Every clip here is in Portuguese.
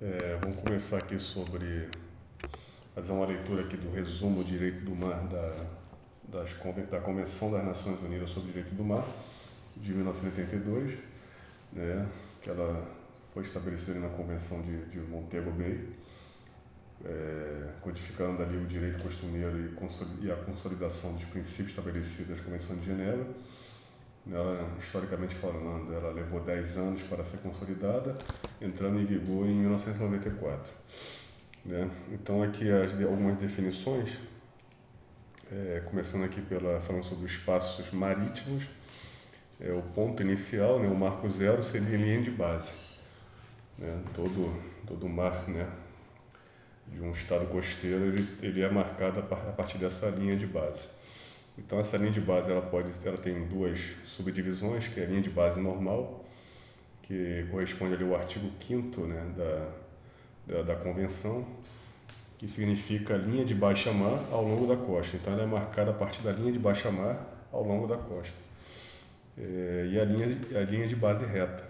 É, vamos começar aqui sobre fazer uma leitura aqui do resumo do direito do mar da, das, da Convenção das Nações Unidas sobre o Direito do Mar de 1982, né, que ela foi estabelecida na Convenção de, de Montego Bay, é, codificando ali o direito costumeiro e, e a consolidação dos princípios estabelecidos na Convenção de Genebra. Ela, historicamente falando, ela levou 10 anos para ser consolidada, entrando em vigor em 1994. Né? Então, aqui as, algumas definições, é, começando aqui pela, falando sobre os espaços marítimos, é, o ponto inicial, né, o marco zero, seria linha de base. Né? Todo, todo mar né, de um estado costeiro ele, ele é marcado a partir dessa linha de base. Então essa linha de base ela pode, ela tem duas subdivisões, que é a linha de base normal, que corresponde ali ao artigo 5 né, da, da, da, convenção, que significa linha de baixa mar ao longo da costa. Então ela é marcada a partir da linha de baixa mar ao longo da costa. É, e a linha, a linha de base reta,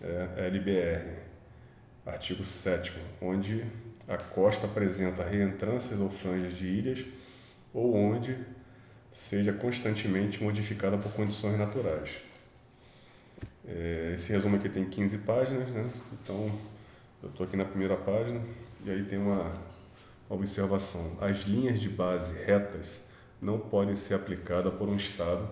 é, a LBR, artigo 7 onde a costa apresenta reentrâncias ou franjas de ilhas ou onde seja constantemente modificada por condições naturais. É, esse resumo aqui tem 15 páginas, né? então eu estou aqui na primeira página e aí tem uma, observação. As linhas de base retas não podem ser aplicadas por um Estado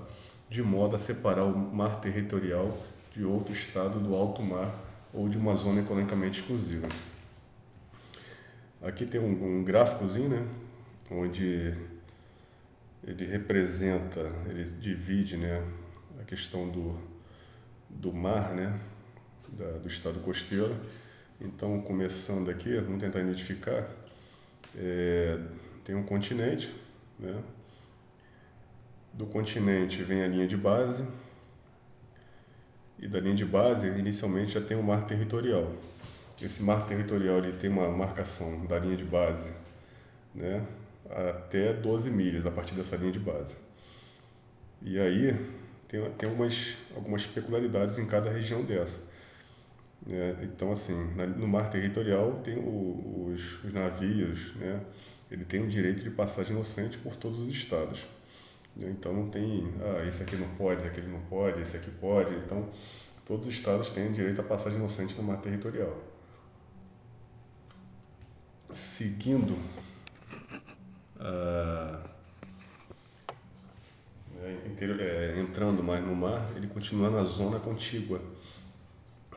de modo a separar o mar territorial de outro Estado do alto mar ou de uma zona economicamente exclusiva. Aqui tem um, um gráficozinho, né, onde ele representa, ele divide né, a questão do, do mar, né, da, do estado costeiro. Então, começando aqui, vamos tentar identificar, é, tem um continente, né, do continente vem a linha de base, e da linha de base, inicialmente, já tem o mar territorial. Esse mar territorial ele tem uma marcação da linha de base, né, até 12 milhas a partir dessa linha de base. E aí tem, tem algumas, algumas peculiaridades em cada região dessa. Né? Então, assim, no mar territorial tem o, os, os, navios, né? ele tem o direito de passagem inocente por todos os estados. Né? Então não tem, ah, esse aqui não pode, aquele não pode, esse aqui pode. Então, todos os estados têm direito à passagem inocente no mar territorial. Seguindo ah, é, entrando mais no mar, ele continua na zona contígua,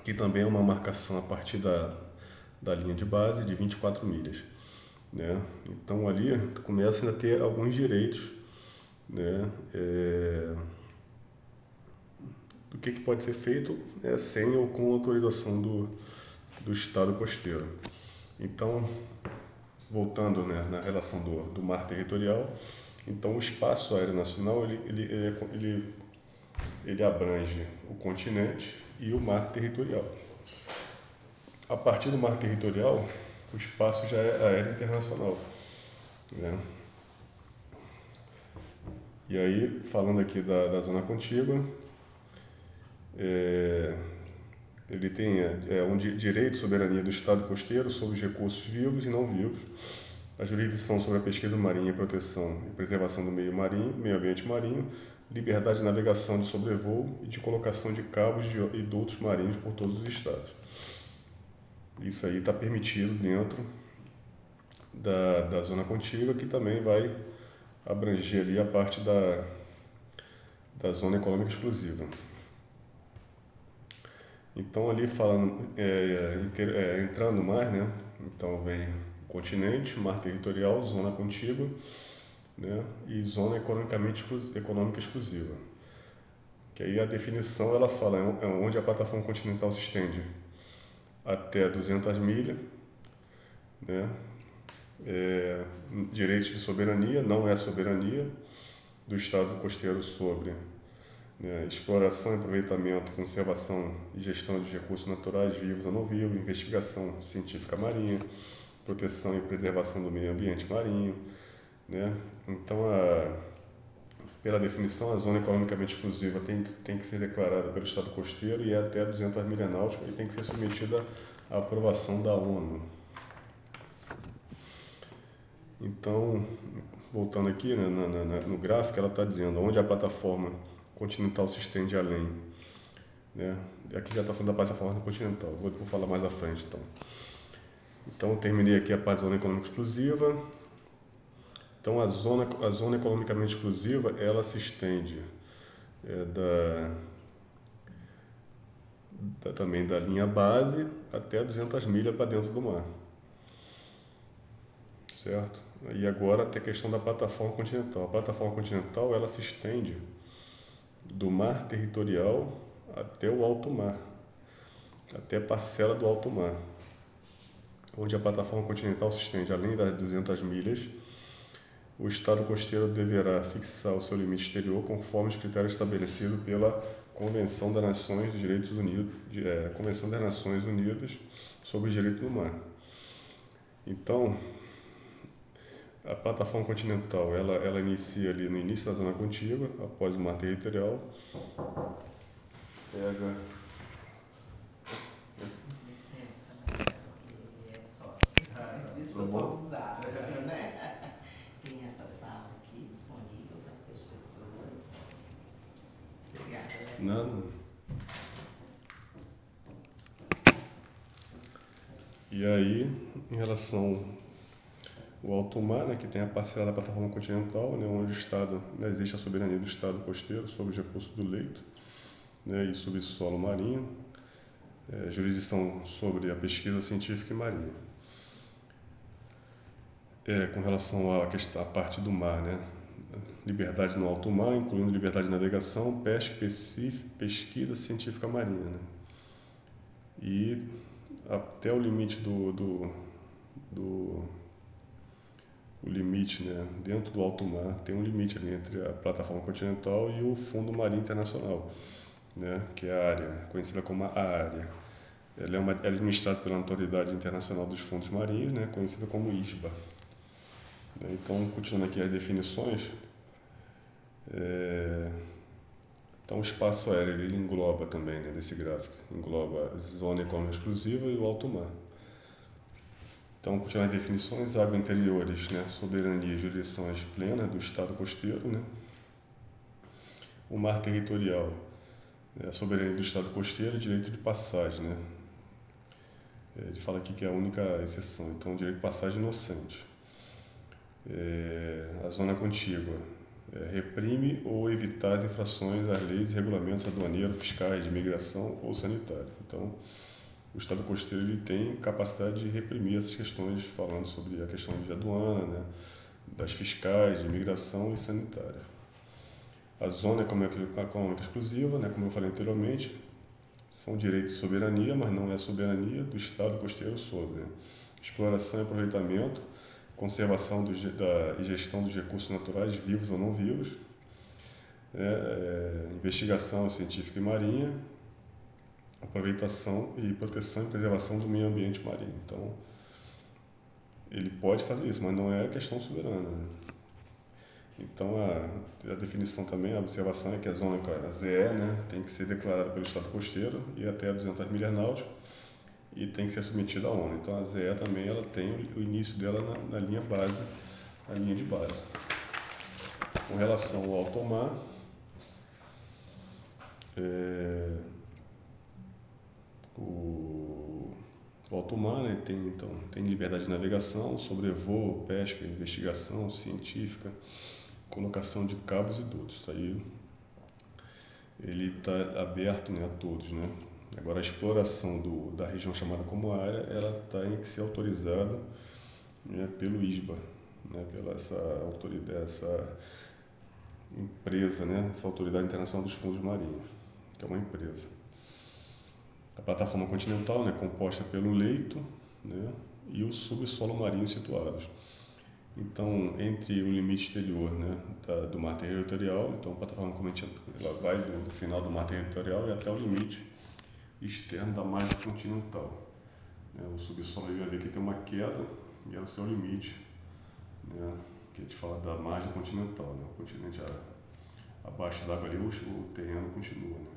que também é uma marcação a partir da, da linha de base de 24 milhas. Né? Então ali começa a ter alguns direitos né? É, do que, que pode ser feito é, sem ou com autorização do, do Estado costeiro. Então, voltando né, na relação do, do mar territorial, então o espaço aéreo nacional ele, ele, ele, ele abrange o continente e o mar territorial. A partir do mar territorial, o espaço já é aéreo internacional. Né? E aí, falando aqui da, da zona contígua, é, ele tem é, um direito de soberania do Estado costeiro sobre os recursos vivos e não vivos, a jurisdição sobre a pesquisa marinha, proteção e preservação do meio marinho, meio ambiente marinho, liberdade de navegação de sobrevoo e de colocação de cabos e dutos marinhos por todos os estados. Isso aí está permitido dentro da, da zona contígua, que também vai abranger ali a parte da, da zona econômica exclusiva. Então ali falando, é, é, entrando mais, né? Então vem continente, mar territorial, zona contígua, né? E zona economicamente econômica exclusiva. Que aí a definição ela fala é, é onde a plataforma continental se estende até 200 milhas, né? É, direitos de soberania, não é soberania do Estado costeiro sobre né, exploração, aproveitamento, conservação e gestão de recursos naturais vivos ou não vivos, investigação científica marinha, proteção e preservação do meio ambiente marinho. Né? Então, a, pela definição, a zona economicamente exclusiva tem, tem que ser declarada pelo Estado costeiro e é até 200 milhas náuticas e tem que ser submetida a aprovação da ONU. Então, voltando aqui né, na, na, no gráfico, ela está dizendo onde a plataforma continental se estende além. Né? Aqui já está falando da plataforma continental, vou, vou, falar mais à frente então. Então, terminei aqui a parte da zona econômica exclusiva. Então, a zona, a zona economicamente exclusiva, ela se estende é, da, da, também da linha base até 200 milhas para dentro do mar. Certo? E agora tem a questão da plataforma continental. A plataforma continental ela se estende do mar territorial até o alto mar, até a parcela do alto mar, onde a plataforma continental se estende além das 200 milhas. O Estado costeiro deverá fixar o seu limite exterior conforme os critérios estabelecidos pela Convenção das Nações Direitos Unidos, é, Convenção das Nações Unidas sobre o Direito do Mar. Então, a plataforma continental, ela, ela inicia ali no início da zona contígua, após o mar territorial. Pega... Licença, ele é sócio. Ah, isso eu vou usar, né? Tem essa sala aqui disponível para seis pessoas. Obrigada. Nada. E aí, em relação o alto mar, né, que tem a parcela da plataforma continental, né, onde o Estado, né, existe a soberania do Estado costeiro sobre os recursos do leito né, e subsolo marinho, é, jurisdição sobre a pesquisa científica e marinha. É, com relação à, questão, à parte do mar, né, liberdade no alto mar, incluindo liberdade de navegação, pesca, pesquisa científica marinha. Né, e até o limite do, do, do o limite, né? Dentro do alto mar tem um limite ali entre a plataforma continental e o Fundo Marinho Internacional, né? Que é a área conhecida como a área. Ela é, uma, é administrada pela Autoridade Internacional dos Fundos Marinhos, né? Conhecida como ISBA. Né? Então, continuando aqui as definições, é... então o espaço aéreo ele engloba também, né? Desse gráfico, engloba zona econômica exclusiva e o alto mar. Então, continuando as definições, águas interiores, né, soberania e jurisdições plenas do Estado costeiro, né, o mar territorial, né, soberania do Estado costeiro e direito de passagem, né, é, ele fala aqui que é a única exceção, então direito de passagem inocente. É, a zona contígua, é, reprime ou evitar as infrações às leis e regulamentos aduaneiros, fiscais, de imigração ou sanitário. Então, o Estado costeiro ele tem capacidade de reprimir essas questões, falando sobre a questão de aduana, né, das fiscais, de imigração e sanitária. A zona econômica exclusiva, né, como eu falei anteriormente, são direitos de soberania, mas não é soberania do Estado costeiro sobre exploração e aproveitamento, conservação do, da, e gestão dos recursos naturais, vivos ou não vivos, né, é, investigação científica e marinha, aproveitação e proteção e preservação do meio ambiente marinho. Então, ele pode fazer isso, mas não é questão soberana. Né? Então, a, a, definição também, a observação é que a zona a ZE né, tem que ser declarada pelo Estado costeiro e até 200 milhas náuticas e tem que ser submetida à ONU. Então, a ZE também ela tem o, início dela na, na, linha base, na linha de base. Com relação ao alto mar, é, o, alto mar né, tem, então, tem liberdade de navegação, sobrevoo, pesca, investigação científica, colocação de cabos e dutos. Aí ele está aberto né, a todos. Né? Agora, a exploração do, da região chamada como área, ela tem que ser autorizada né, pelo ISBA, né, pela essa autoridade, essa empresa, né, essa Autoridade Internacional dos Fundos Marinhos, que é uma empresa. A plataforma continental, né, composta pelo leito né, e o subsolo marinho situados. Então, entre o limite exterior né, da, do mar territorial, então a plataforma continental vai do, do, final do mar territorial e até o limite externo da margem continental. Né, o subsolo vai ver que tem uma queda e é o limite, né, que a gente fala da margem continental. Né, o continente a, abaixo d'água ali, o, o terreno continua. Né.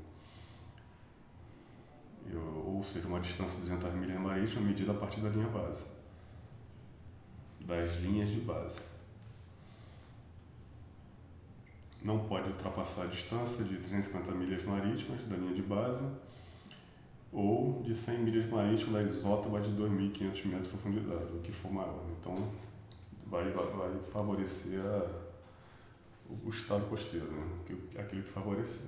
Ou seja, uma distância de 200 milhas marítimas medida a partir da linha base, das linhas de base. Não pode ultrapassar a distância de 350 milhas marítimas da linha de base ou de 100 milhas marítimas da isótopa de 2.500 metros de profundidade, o que for maior. Então, vai, vai favorecer a, o estado costeiro, né? aquilo que favorecer.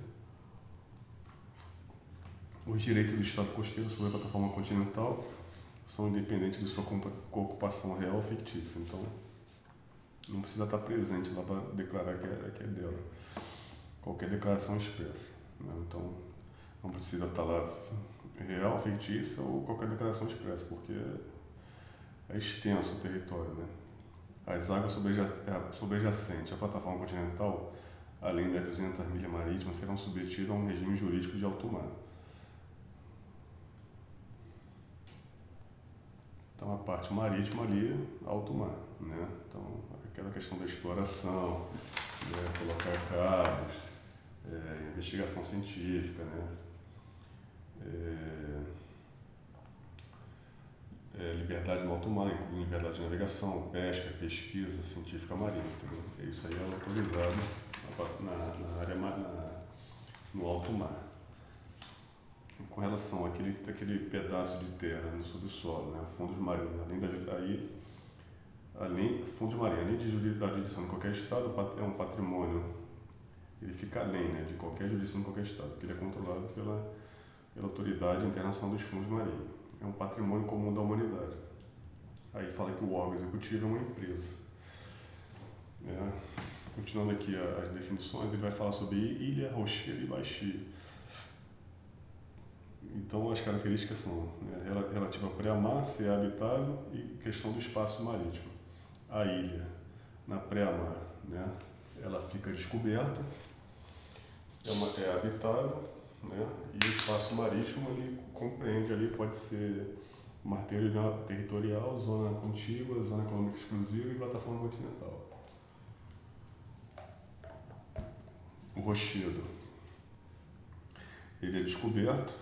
Os direitos do estado costeiro sobre a plataforma continental são independentes de sua ocupação real ou fictícia. Então, não precisa estar presente lá para declarar que é, que é dela. Qualquer declaração expressa. Né? Então, não precisa estar lá real, fictícia ou qualquer declaração expressa, porque é extenso o território. Né? As águas é, sobrejacentes à plataforma continental, além das 200 milhas marítimas, serão submetidas a um regime jurídico de alto mar. Então, a parte marítima ali, alto mar. Né? Então, aquela questão da exploração, né? colocar cabos, é, investigação científica, né? É, é, liberdade no alto mar, incluindo liberdade de navegação, pesca, pesquisa científica marinha. Entendeu? Isso aí é autorizado na, na área na, no alto mar. Com relação àquele, àquele pedaço de terra no subsolo, né, fundos marinhos, além da, aí, além, fundos marinhos, além de da jurisdição de qualquer estado, é um patrimônio, ele fica além né, de qualquer jurisdição de qualquer estado, porque ele é controlado pela, pela Autoridade Internacional dos Fundos Marinhos é um patrimônio comum da humanidade. Aí fala que o órgão executivo é uma empresa. É, continuando aqui as definições, ele vai falar sobre ilha, rochedo e baixio. Então as características são né, relativa a pré-mar, ser habitável e questão do espaço marítimo. A ilha, na pré-mar, né, ela fica descoberta, é, uma, é habitável, né? E o espaço marítimo ele compreende ali, pode ser mar territorial, zona contígua, zona econômica exclusiva e plataforma continental. O rochedo. Ele é descoberto,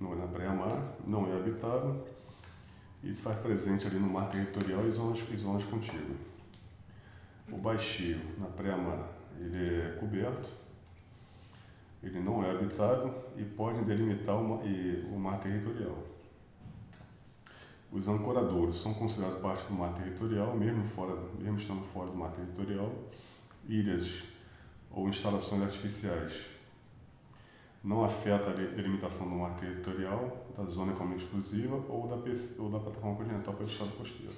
não é na praia-mar, não é habitável e se faz presente ali no mar territorial e zonas, e zonas contíguas. O baixio, na praia-mar, ele é coberto, ele não é habitável e pode delimitar uma, e, o mar territorial. Os ancoradouros são considerados parte do mar territorial, mesmo, fora, mesmo estando fora do mar territorial. Ilhas ou instalações artificiais não afeta a delimitação do mar territorial, da zona econômica exclusiva ou da, ou da plataforma continental pelo estado costeiro.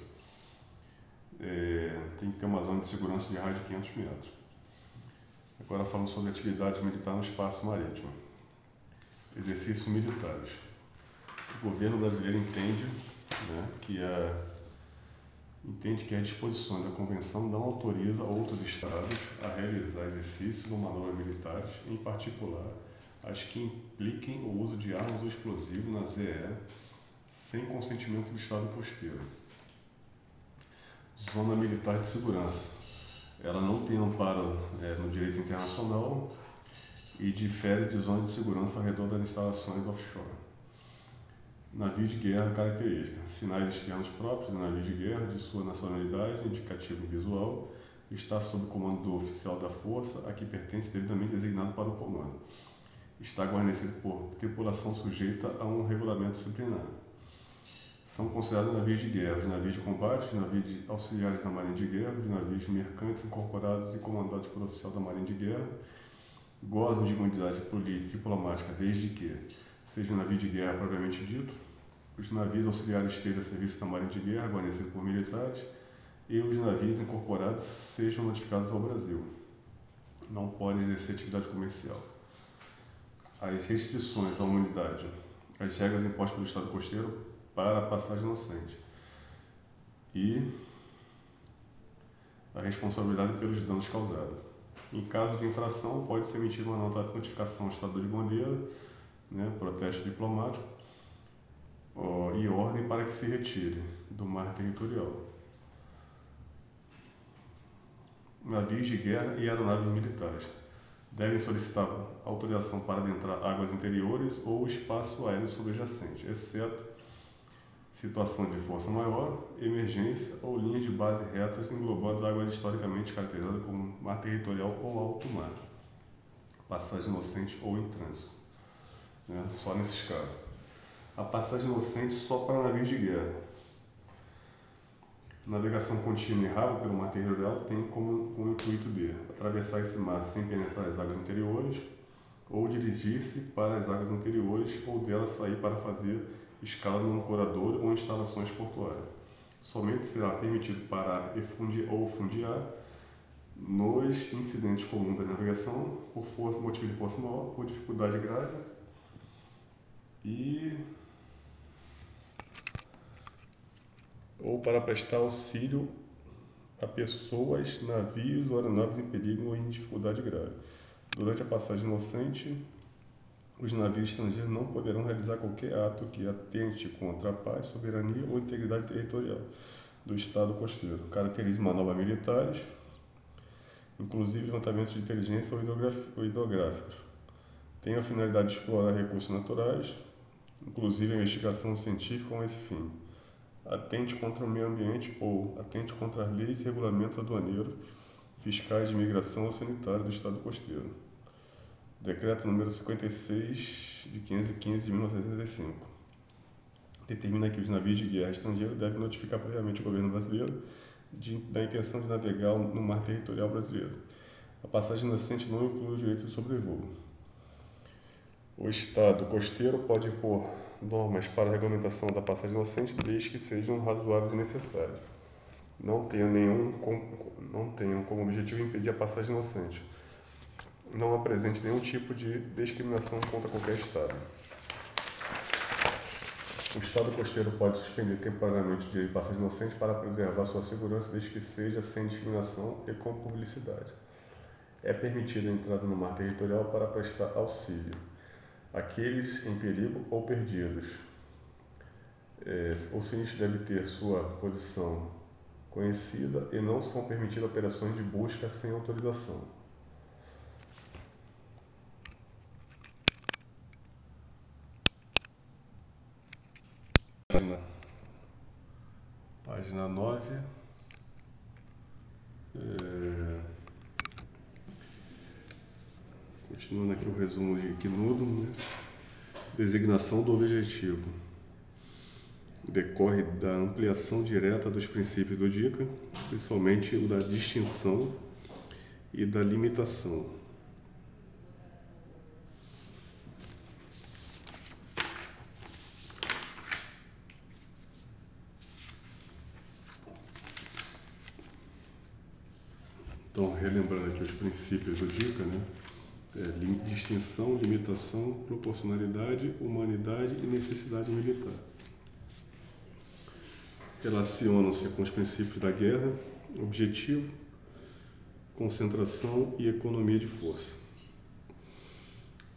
É, tem que ter uma zona de segurança de raio de 500 metros. Agora falando sobre atividade militar no espaço marítimo. Exercícios militares. O governo brasileiro entende né, que a entende que as disposições da Convenção não autoriza outros Estados a realizar exercícios ou manobras militares, em particular as que impliquem o uso de armas ou explosivos na ZE, sem consentimento do Estado costeiro. Zona Militar de Segurança ela não tem amparo é, no direito internacional e difere de zona de segurança ao redor das instalações offshore. Navio de guerra característica. Sinais externos próprios do navio de guerra, de sua nacionalidade, indicativo visual, está sob comando do oficial da força a que pertence devidamente designado para o comando. Está guarnecido por tripulação sujeita a um regulamento disciplinar são considerados navios de guerra, os navios de combate, os navios de auxiliares da Marinha de Guerra, os navios mercantes incorporados e comandados por oficial da Marinha de Guerra, gozam de imunidade política e diplomática desde que seja navio de guerra propriamente dito, os navios auxiliares estejam a serviço da Marinha de Guerra, guarnecidos por militares, e os navios incorporados sejam notificados ao Brasil. Não podem exercer atividade comercial. As restrições à humanidade, as regras impostas pelo Estado costeiro para a passagem inocente. E a responsabilidade pelos danos causados. Em caso de infração, pode ser emitida uma nota de notificação ao Estado de bandeira, né, protesto diplomático, ó, e ordem para que se retire do mar territorial. Navios de guerra e aeronaves militares. Devem solicitar autorização para adentrar águas interiores ou espaço aéreo subjacente, exceto situação de força maior, emergência ou linhas de base retas englobando águas historicamente caracterizadas como mar territorial ou alto mar, passagem inocente ou em trânsito. Né? Só nesses casos. A passagem inocente só para navios de guerra. Navegação contínua e rápida pelo mar territorial tem como, como intuito de atravessar esse mar sem penetrar as águas interiores ou dirigir-se para as águas interiores ou delas sair para fazer escala no ancorador ou instalações portuárias. Somente será permitido parar e fundir ou fundiar nos incidentes comuns da navegação por força, motivo de força maior, por dificuldade grave e ou para prestar auxílio a pessoas, navios ou aeronaves em perigo ou em dificuldade grave. Durante a passagem inocente, os navios estrangeiros não poderão realizar qualquer ato que atente contra a paz, soberania ou integridade territorial do Estado costeiro. Caracteriza manobras militares, inclusive levantamentos de inteligência ou hidrográficos. Tem a finalidade de explorar recursos naturais, inclusive a investigação científica com esse fim. Atente contra o meio ambiente ou atente contra as leis e regulamentos aduaneiros, fiscais de imigração ou sanitário do Estado costeiro. Decreto número 56 de 515 de 1965 determina que os navios de guerra estrangeiros devem notificar previamente o governo brasileiro de, da intenção de navegar no mar territorial brasileiro. A passagem inocente não inclui o direito de sobrevoo. O Estado costeiro pode impor normas para a regulamentação da passagem inocente desde que sejam razoáveis e necessárias. Não tenham, nenhum, não tenham como objetivo impedir a passagem inocente não apresente nenhum tipo de discriminação contra qualquer Estado. O Estado costeiro pode suspender temporariamente de passagem inocente para preservar sua segurança, desde que seja sem discriminação e com publicidade. É permitida a entrada no mar territorial para prestar auxílio àqueles em perigo ou perdidos. É, o sinistro deve ter sua posição conhecida e não são permitidas operações de busca sem autorização. Página, página 9. É, continuando aqui o resumo de Quinudo, né? designação do objetivo. Decorre da ampliação direta dos princípios do DICA, principalmente o da distinção e da limitação. Então, relembrando aqui os princípios do DICA, né? É, distinção, limitação, proporcionalidade, humanidade e necessidade militar. Relacionam-se com os princípios da guerra, objetivo, concentração e economia de força.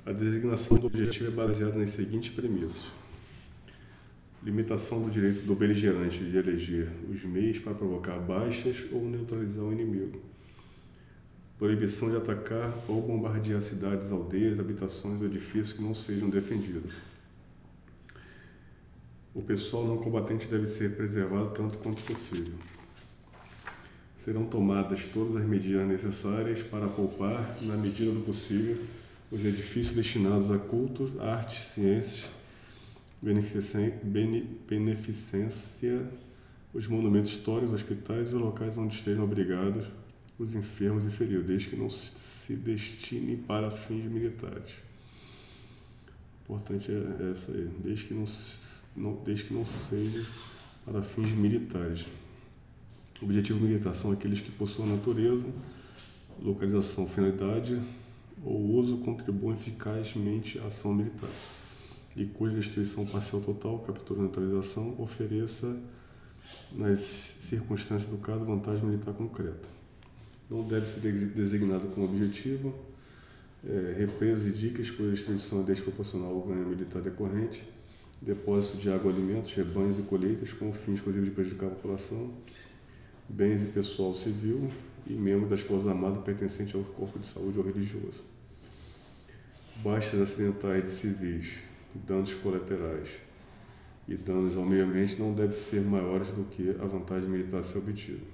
A designação do objetivo é baseada nas seguintes premissas. Limitação do direito do beligerante de eleger os meios para provocar baixas ou neutralizar o inimigo proibição de atacar ou bombardear cidades, aldeias, habitações ou edifícios que não sejam defendidos. O pessoal não combatente deve ser preservado tanto quanto possível. Serão tomadas todas as medidas necessárias para poupar, na medida do possível, os edifícios destinados a cultos, artes, ciências, beneficência, os monumentos históricos, hospitais e locais onde estejam obrigados os enfermos e feridos, desde que não se destine para fins militares. Importante é essa aí, desde que não, não, desde que não seja para fins militares. Objetivo militar são aqueles que possuem natureza, localização, finalidade ou uso contribuem eficazmente à ação militar e cuja destruição parcial total, captura ou neutralização ofereça, nas circunstâncias do caso, vantagem militar concreta não deve ser designado como objetivo, é, represas e dicas por destruição desproporcional ao ganho militar decorrente, depósito de água, alimentos, rebanhos e colheitas com o fim exclusivo de prejudicar a população, bens e pessoal civil e membros das Forças Armadas pertencentes ao corpo de saúde ou religioso. baixas acidentais de civis, danos colaterais e danos ao meio ambiente não devem ser maiores do que a vantagem militar a ser obtida.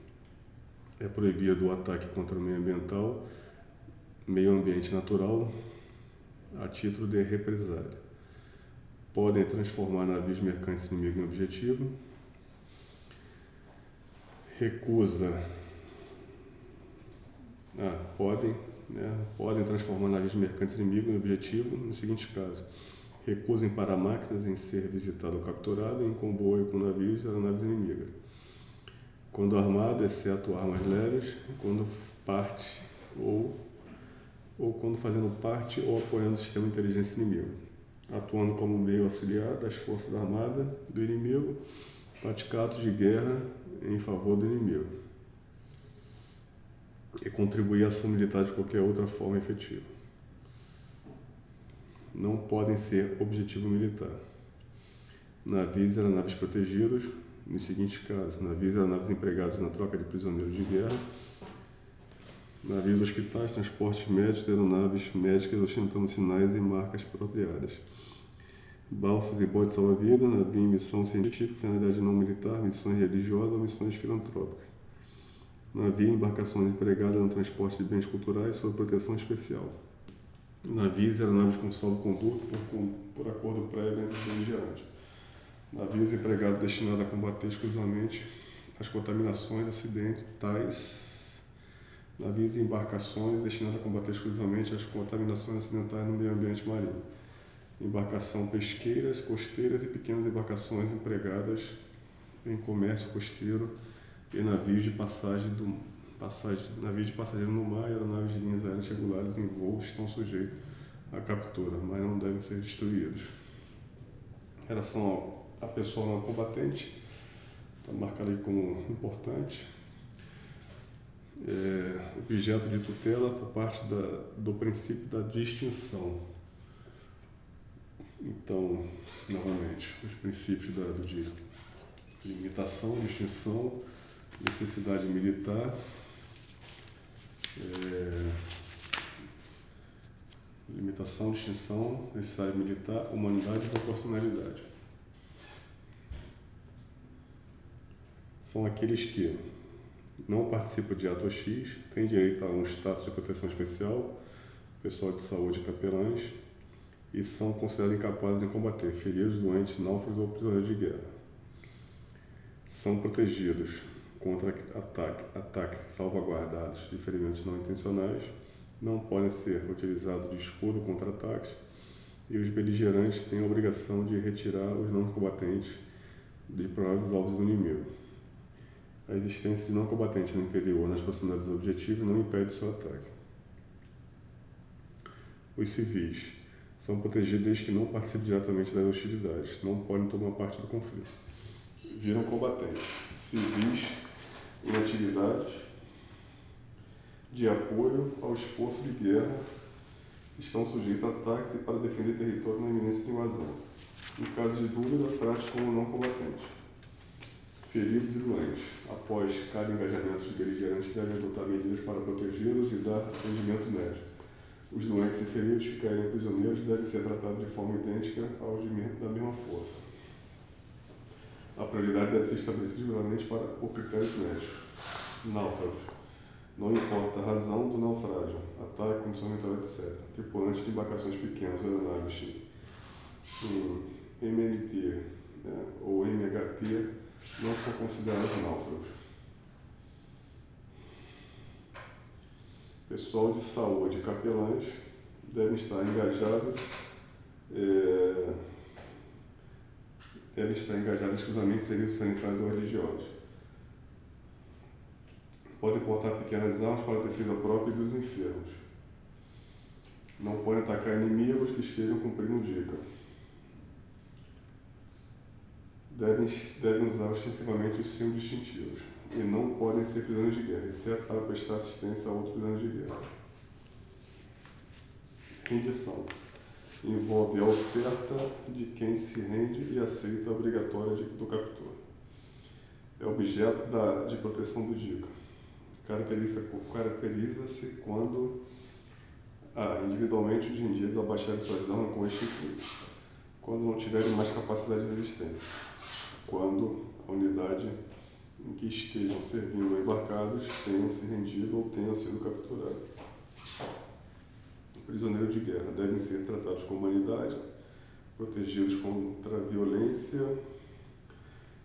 É proibido o ataque contra o meio ambiental, meio ambiente natural, a título de represália. Podem transformar navios mercantes inimigos em objetivo. Recusa. Ah, podem, né? Podem transformar navios mercantes inimigos em objetivo nos seguintes casos recusa em parar máquinas em ser visitado ou capturado em comboio com navios e aeronaves inimigas. Quando armado, exceto armas leves, quando parte ou, ou quando fazendo parte ou apoiando o sistema de inteligência inimigo, atuando como meio auxiliar das forças armadas do inimigo, praticar atos de guerra em favor do inimigo e contribuir à ação militar de qualquer outra forma efetiva não podem ser objetivo militar. Navios e aeronaves protegidos, nos seguintes casos: navios e aeronaves empregados na troca de prisioneiros de guerra, navios hospitais, transportes médicos aeronaves médicas ostentando sinais e marcas apropriadas. Balsas e botes salva-vida, navio em missão científica, finalidade não militar, missões religiosas ou missões filantrópicas. Navio e embarcações empregadas no transporte de bens culturais sob proteção especial navios e aeronaves com salvo-conduto por, por acordo prévio entre os beligerantes. Navios empregados destinados a combater exclusivamente as contaminações acidentais. Navios e embarcações destinados a combater exclusivamente as contaminações acidentais no meio ambiente marinho. Embarcação pesqueiras, costeiras e pequenas embarcações empregadas em comércio costeiro e navios de passagem do passagem, navios de passageiro no mar e aeronaves de linhas aéreas regulares em voo estão sujeitos à captura, mas não devem ser destruídos. Em relação à pessoa não combatente, está marcado aí como importante. É, objeto de tutela por parte da, do princípio da distinção. Então, novamente, os princípios da, do de limitação, distinção, necessidade militar é, limitação, distinção, necessidade militar, humanidade e proporcionalidade. São aqueles que não participam de ato X, têm direito a um status de proteção especial, pessoal de saúde capelães, e são considerados incapazes de combater feridos, doentes, náufragos ou prisioneiros de guerra. São protegidos contra ataque, ataques salvaguardados de ferimentos não intencionais não podem ser utilizados de escudo contra ataques e os beligerantes têm a obrigação de retirar os não combatentes de prováveis alvos do inimigo. A existência de não combatentes no interior nas proximidades do objetivo não impede seu ataque. Os civis são protegidos desde que não participem diretamente das hostilidades, não podem tomar parte do conflito. Viram combatentes. Civis em atividades de apoio ao esforço de guerra estão sujeitos a ataques e para defender território na iminência de invasão. Em caso de dúvida, trate como não combatente. Feridos e doentes. Após cada engajamento, os beligerantes devem adotar medidas para protegê-los e dar atendimento médico. Os doentes e feridos que caírem prisioneiros devem ser tratados de forma idêntica aos da mesma força. A prioridade deve ser estabelecida regularmente para o critério médico. Náufragos. Não importa a razão do naufrágio, ataque, condição mental, etc. Tripulantes de embarcações pequenas, aeronaves em MLT né, ou MHT não são considerados náufragos. Pessoal de saúde, capelães, devem estar engajados. É, deve estar engajado exclusivamente em serviços sanitários ou religiosos. Podem portar pequenas armas para a defesa própria e dos enfermos. Não podem atacar inimigos que estejam cumprindo dica. Devem, devem usar ostensivamente os símbolos distintivos e não podem ser prisioneiros de guerra, exceto para prestar assistência a outros prisioneiros de guerra. Rendição envolve a oferta de quem se rende e aceita a obrigatória do captor. É objeto da, de proteção do DICA. Caracteriza-se caracteriza quando A. Individualmente, os indígenas abaixarem suas armas com este intuito, quando não tiverem mais capacidade de resistência. Quando a unidade em que estejam servindo embarcados tenham se rendido ou tenham sido capturados. Prisioneiros de guerra devem ser tratados com humanidade, protegidos contra violência,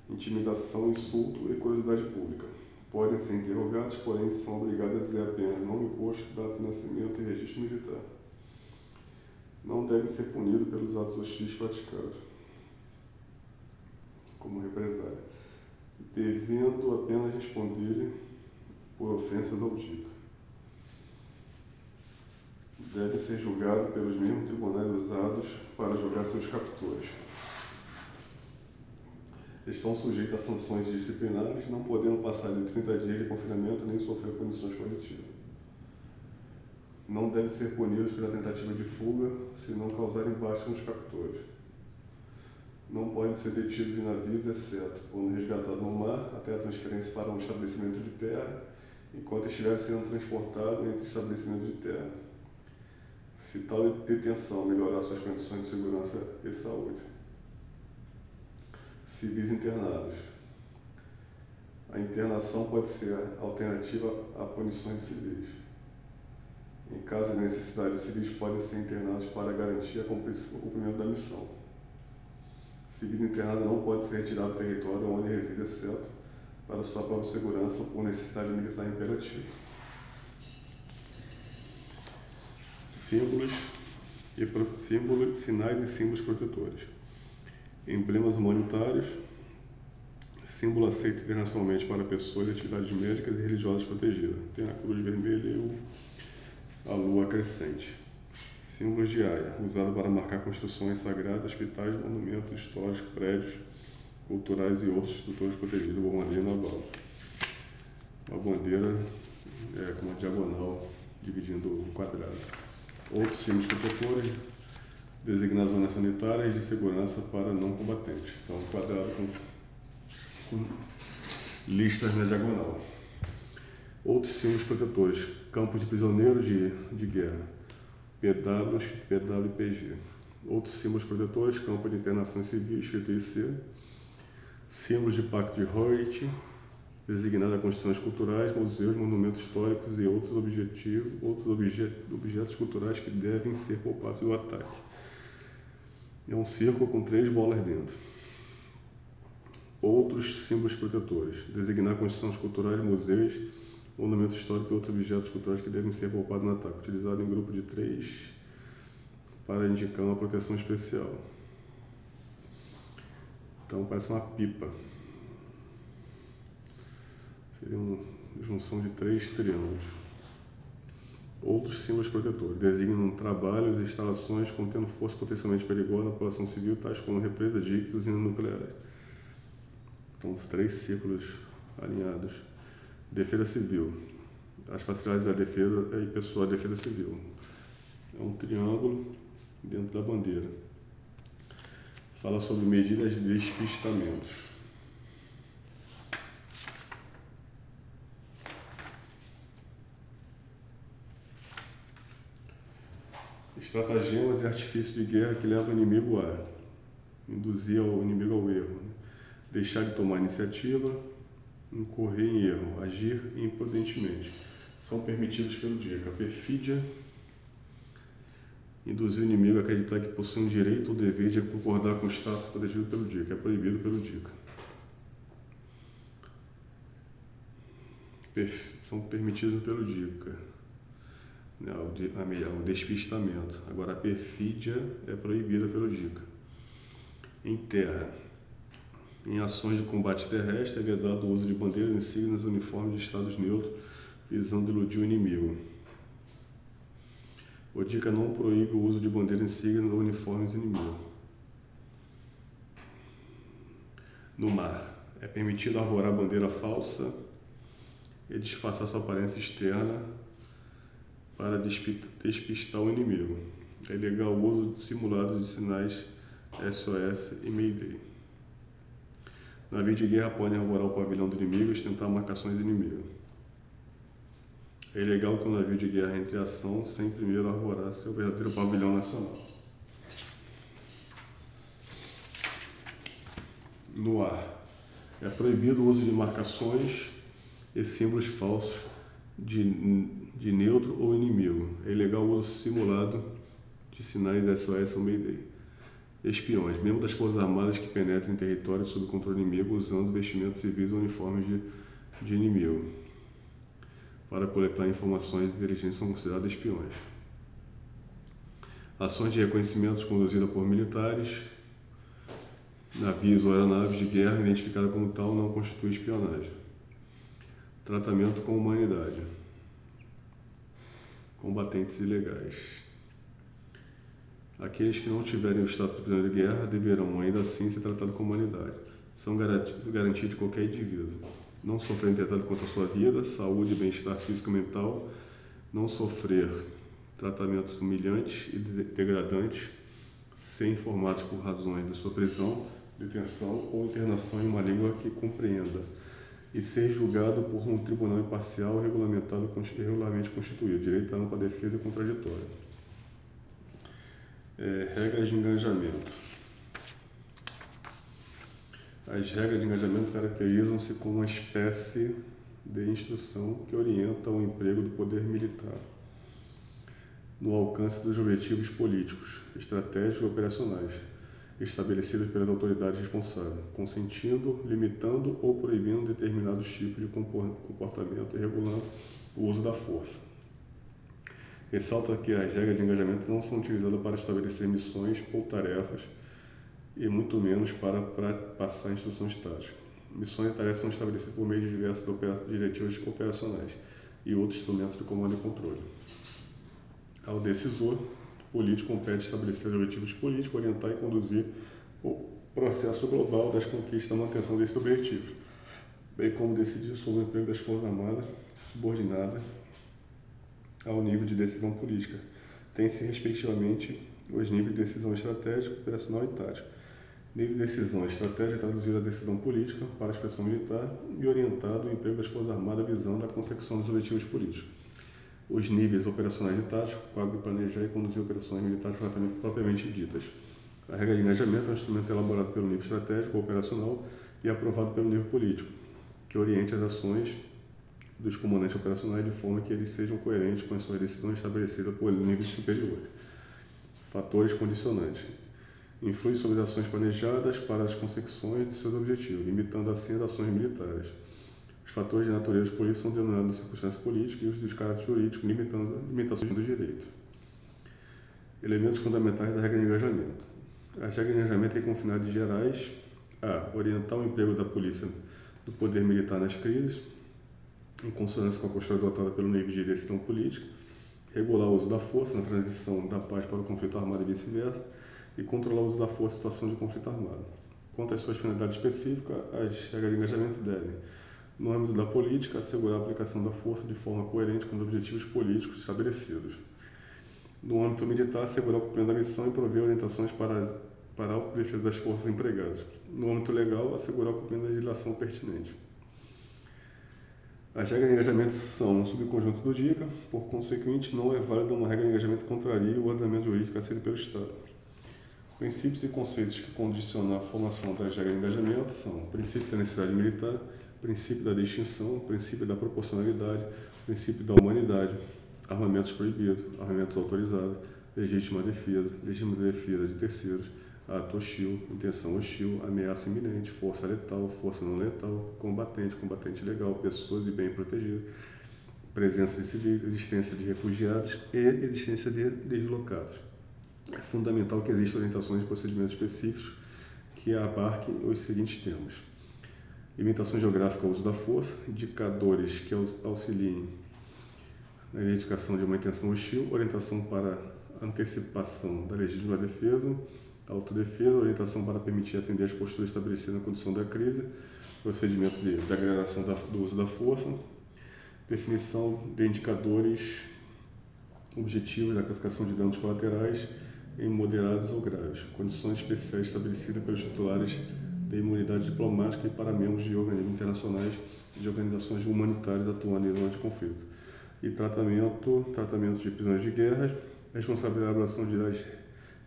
intimidação, insulto e curiosidade pública. Podem ser interrogados, porém são obrigados a dizer apenas nome, posto, data de nascimento e registro militar. Não devem ser punidos pelos atos hostis praticados, como represália, devendo apenas responder por ofensas ao. Deve ser julgado pelos mesmos tribunais usados para julgar seus captores estão sujeitos a sanções disciplinares, não podendo passar de 30 dias de confinamento nem sofrer punições coletivas. Não devem ser punidos pela tentativa de fuga se não causarem baixa nos captores. Não podem ser detidos em navios, exceto quando resgatados no mar até a transferência para um estabelecimento de terra, enquanto estiverem sendo transportados entre estabelecimentos de terra. Se tal detenção melhorar suas condições de segurança e saúde civis internados. A internação pode ser alternativa a punições civis. Em caso de necessidade, os civis podem ser internados para garantir o cumprimento da missão. Civis internado não pode ser retirado do território onde reside, exceto para sua própria segurança ou necessidade militar imperativa. Símbolos e símbolos, sinais e símbolos protetores emblemas humanitários, símbolo aceito internacionalmente para pessoas de atividades médicas e religiosas protegidas. Tem a cruz vermelha e a lua crescente. Símbolos de aia, usado para marcar construções sagradas, hospitais, monumentos históricos, prédios culturais e outros estruturas protegidas, uma bandeira naval. Uma bandeira é, com uma diagonal dividindo o quadrado. Outros símbolos protetores, designar zonas sanitárias de segurança para não combatentes. Então, quadrado com, com listas na diagonal. Outros símbolos protetores, campos de prisioneiros de, de guerra, PW, PW e PG. Outros símbolos protetores, campo de internação civil, escrito IC. Símbolos de Pacto de Hoyt, designada a construções culturais, museus, monumentos históricos e outros objetivos, outros obje, objetos culturais que devem ser poupados do ataque. É um círculo com três bolas dentro. Outros símbolos protetores. Designar construções culturais, museus, monumentos históricos e outros objetos culturais que devem ser poupados no ataque. Utilizado em grupo de três para indicar uma proteção especial. Então parece uma pipa. Seria uma junção de três triângulos. Outros símbolos protetores designam trabalhos e instalações contendo força potencialmente perigosa na população civil, tais como represas, diques e usinas nucleares. Então, os três círculos alinhados. Defesa civil. As facilidades da defesa e pessoal da defesa civil. É um triângulo dentro da bandeira. Fala sobre medidas de despistamentos. estratagemas e artifícios de guerra que levam o inimigo a induzir o inimigo ao erro, né? deixar de tomar iniciativa, incorrer em erro, agir imprudentemente. São permitidos pelo DICA. A perfídia, induzir o inimigo a acreditar que possui um direito ou dever de concordar com o status protegido pelo DICA, é proibido pelo DICA. São permitidos pelo DICA né, o despistamento. Agora, a perfídia é proibida pelo DICA. Em terra, em ações de combate terrestre, é vedado o uso de bandeiras, insígnias, uniformes de estados neutros, visando iludir o inimigo. O DICA não proíbe o uso de bandeira insígnia ou uniformes inimigo. No mar, é permitido arvorar bandeira falsa e disfarçar sua aparência externa para despistar o inimigo. É legal o uso simulado de sinais SOS e Mayday. Navios de guerra podem arvorar o pavilhão do inimigo e ostentar marcações do inimigo. É ilegal que o navio de guerra entre ação sem primeiro arvorar seu verdadeiro pavilhão nacional. No ar. É proibido o uso de marcações e símbolos falsos de, de neutro ou inimigo. É ilegal o uso simulado de sinais SOS ou Mayday. Espiões, membros das Forças Armadas que penetram em territórios sob controle inimigo usando vestimentos civis ou uniformes de, de inimigo para coletar informações de inteligência são considerados espiões. Ações de reconhecimento conduzidas por militares, navios ou aeronaves de guerra identificada como tal não constitui espionagem. Tratamento com humanidade. Combatentes ilegais. Aqueles que não tiverem o status de prisioneiro de guerra deverão, ainda assim, ser tratados com humanidade. São garantidos de qualquer indivíduo. Não sofrer atentado contra a sua vida, saúde, bem-estar físico e mental. Não sofrer tratamentos humilhantes e degradantes, ser informados por razões de sua prisão, detenção ou internação em uma língua que compreenda e ser julgado por um tribunal imparcial regulamentado regularmente constituído, direito à ampla defesa e contraditória. É, regras de engajamento. As regras de engajamento caracterizam-se como uma espécie de instrução que orienta o emprego do poder militar no alcance dos objetivos políticos, estratégicos e operacionais estabelecidas pelas autoridades responsáveis, consentindo, limitando ou proibindo determinados tipos de comportamento e regulando o uso da força. Ressalta que as regras de engajamento não são utilizadas para estabelecer missões ou tarefas e muito menos para, para passar instruções táticas. Missões e tarefas são estabelecidas por meio de diversas diretivas operacionais e outros instrumentos de comando e controle. Ao decisor, político compete estabelecer objetivos políticos, orientar e conduzir o processo global das conquistas da manutenção desses objetivos, bem como decidir sobre o emprego das Forças Armadas subordinadas ao nível de decisão política. Tem-se, respectivamente, os níveis de decisão estratégica, operacional e tática. Nível de decisão estratégica traduzido a decisão política para a expressão militar e orientado ao emprego das Forças Armadas visando a consecução dos objetivos políticos os níveis operacionais e táticos, cabe planejar e conduzir operações militares propriamente ditas. A regra de engajamento é um instrumento elaborado pelo nível estratégico ou operacional e aprovado pelo nível político, que oriente as ações dos comandantes operacionais de forma que eles sejam coerentes com as suas decisões estabelecidas por níveis superiores. Fatores condicionantes. Influi sobre as ações planejadas para as consecuções de seus objetivos, limitando assim as ações militares os fatores de natureza política são denominados circunstâncias políticas e os dos caráteres jurídicos, limitando limitações do direito. Elementos fundamentais da regra de engajamento. A regra de engajamento tem como finalidades gerais a orientar o emprego da polícia do poder militar nas crises, em consonância com a postura adotada pelo nível de decisão política, regular o uso da força na transição da paz para o conflito armado e vice-versa, e controlar o uso da força em situação de conflito armado. Quanto às suas finalidades específicas, as regras de engajamento devem no âmbito da política, assegurar a aplicação da força de forma coerente com os objetivos políticos estabelecidos. No âmbito militar, assegurar o cumprimento da missão e prover orientações para, para a autodefesa das forças empregadas. No âmbito legal, assegurar o cumprimento da legislação pertinente. As regras de engajamento são um subconjunto do DICA, por consequente, não é válida uma regra de engajamento que contraria o ordenamento jurídico aceito pelo Estado. Princípios e conceitos que condicionam a formação das regras de engajamento são o princípio da necessidade militar, princípio da distinção, princípio da proporcionalidade, princípio da humanidade, armamentos proibidos, armamentos autorizados, legítima defesa, legítima defesa de terceiros, ato hostil, intenção hostil, ameaça iminente, força letal, força não letal, combatente, combatente legal, pessoas de bem protegidas, presença de civis, existência de refugiados e existência de deslocados. É fundamental que existam orientações e procedimentos específicos que abarquem os seguintes temas limitação geográfica ao uso da força, indicadores que auxiliem na identificação de uma intenção hostil, orientação para antecipação da legítima defesa, autodefesa, orientação para permitir atender as posturas estabelecidas na condição da crise, procedimento de degradação do uso da força, definição de indicadores objetivos da classificação de danos colaterais em moderados ou graves, condições especiais estabelecidas pelos titulares de imunidade diplomática e para membros de organismos internacionais e de organizações humanitárias atuando em zona de conflito. e tratamento, tratamento de prisões de guerra, responsabilidade pela elaboração de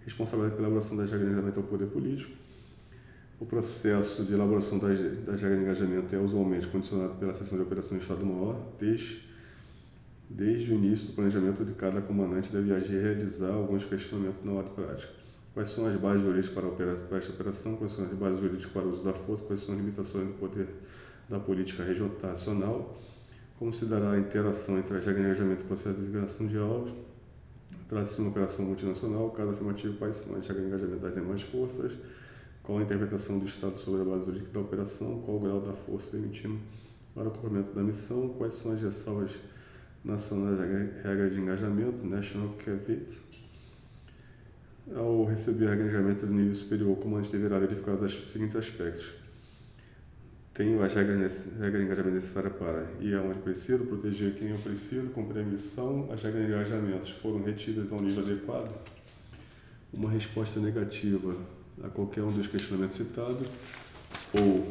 responsabilidade pela elaboração das regras de engajamento ao poder político. O processo de elaboração das, das regras de engajamento é usualmente condicionado pela seção de operações de Estado-Maior, desde, desde o início do planejamento de cada comandante deve agir e realizar alguns questionamentos na hora prática. Quais são as bases jurídicas para, para esta operação? Quais são as bases jurídicas para o uso da força? Quais são as limitações do poder da política regional nacional? Como se dará a interação entre as regras de engajamento e o processo de designação de alvos? Trata-se de uma operação multinacional. Caso afirmativo, são as regras de engajamento das demais forças? Qual a interpretação do Estado sobre a base jurídica da operação? Qual o grau da força permitindo para o cumprimento da missão? Quais são as ressalvas nacionais regras de engajamento? National Caveat? Ao receber engajamento do nível superior, o comandante deverá verificar os seguintes aspectos. Tenho as regras, regras de engajamento necessárias para ir aonde preciso, proteger quem eu preciso, cumprir a missão. As regras de engajamento foram retidas a um nível adequado. Uma resposta negativa a qualquer um dos questionamentos citados ou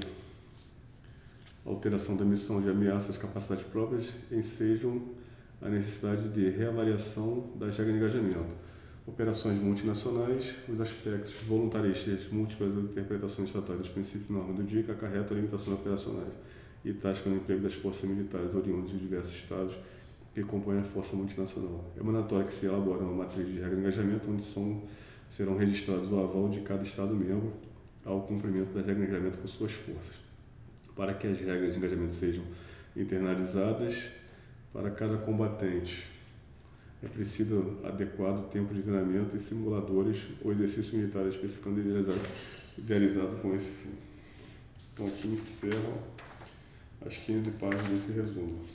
alteração da missão de ameaça às capacidades próprias ensejam a necessidade de reavaliação das regras de engajamento operações multinacionais, os aspectos voluntaristas múltiplas da interpretação estatal dos princípios e normas do DIC acarretam limitações operacionais e táticas no emprego das forças militares oriundas de diversos estados que compõem a força multinacional. É mandatório que se elabore uma matriz de regra de engajamento onde são, serão registrados o aval de cada estado membro ao cumprimento das regras de engajamento com suas forças. Para que as regras de engajamento sejam internalizadas para cada combatente é preciso adequado tempo de treinamento e simuladores ou exercício militar especificando idealizado, idealizado com esse fim. Então aqui encerram as 15 páginas desse resumo.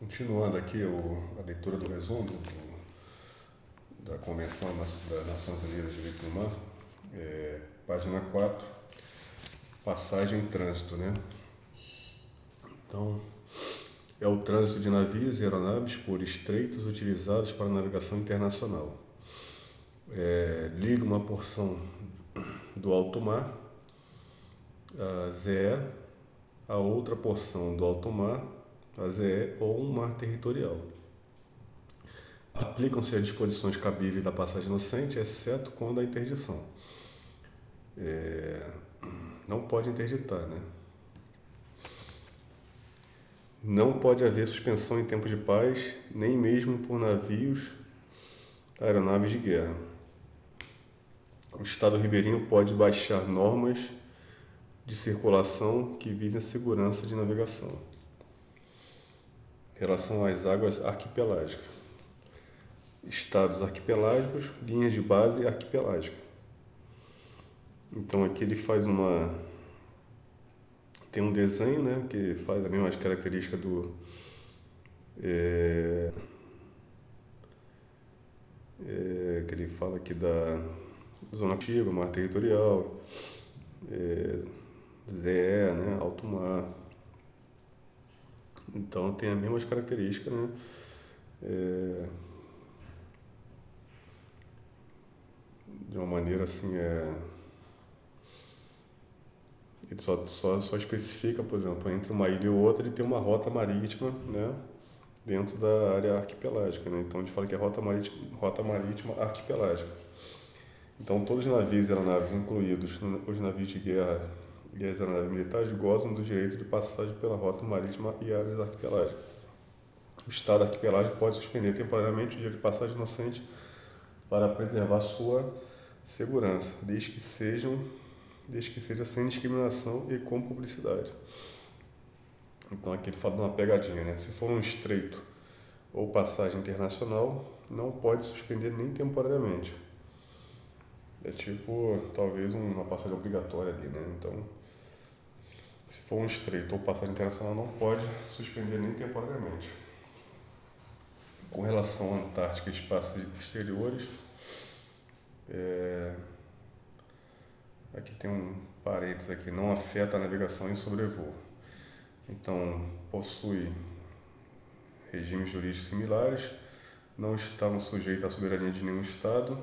Continuando aqui o, a leitura do resumo do, da Convenção das Nações Unidas de Direitos Humanos, é, página 4, passagem em trânsito, né? Então, é o trânsito de navios e aeronaves por estreitos utilizados para navegação internacional. É, liga uma porção do alto mar, a ZE, a outra porção do alto mar, a ZE, ou um mar territorial. Aplicam-se as disposições cabíveis da passagem inocente, exceto quando há interdição. É, não pode interditar, né? Não pode haver suspensão em tempo de paz, nem mesmo por navios, aeronaves de guerra. O Estado ribeirinho pode baixar normas de circulação que visem a segurança de navegação. Em relação às águas arquipelágicas. Estados arquipelágicos, linhas de base arquipelágica. Então aqui ele faz uma. Tem um desenho, né? Que faz a mesma característica do. É, é, que ele fala aqui da zona ativa, mar territorial, é, ZE, né? Alto mar. Então tem as mesmas características, né? É, de uma maneira assim, é, ele só, só, só especifica, por exemplo, entre uma ilha e outra, ele tem uma rota marítima, né? Dentro da área arquipelágica, né? Então, a gente fala que é rota marítima, rota marítima arquipelágica. Então, todos os navios e aeronaves, incluídos os navios de guerra e as aeronaves militares, gozam do direito de passagem pela rota marítima e áreas arquipelágicas. O Estado arquipelágico pode suspender temporariamente o direito de passagem inocente para preservar sua segurança, desde que sejam desde que seja sem discriminação e com publicidade. Então aqui ele fala de uma pegadinha, né? Se for um estreito ou passagem internacional, não pode suspender nem temporariamente. É tipo, talvez uma passagem obrigatória ali, né? Então, se for um estreito ou passagem internacional, não pode suspender nem temporariamente. Com relação à Antártica e espaços exteriores, é, Aqui tem um parênteses aqui, não afeta a navegação em sobrevoo. Então, possui regimes jurídicos similares, não estavam sujeitos à soberania de nenhum Estado,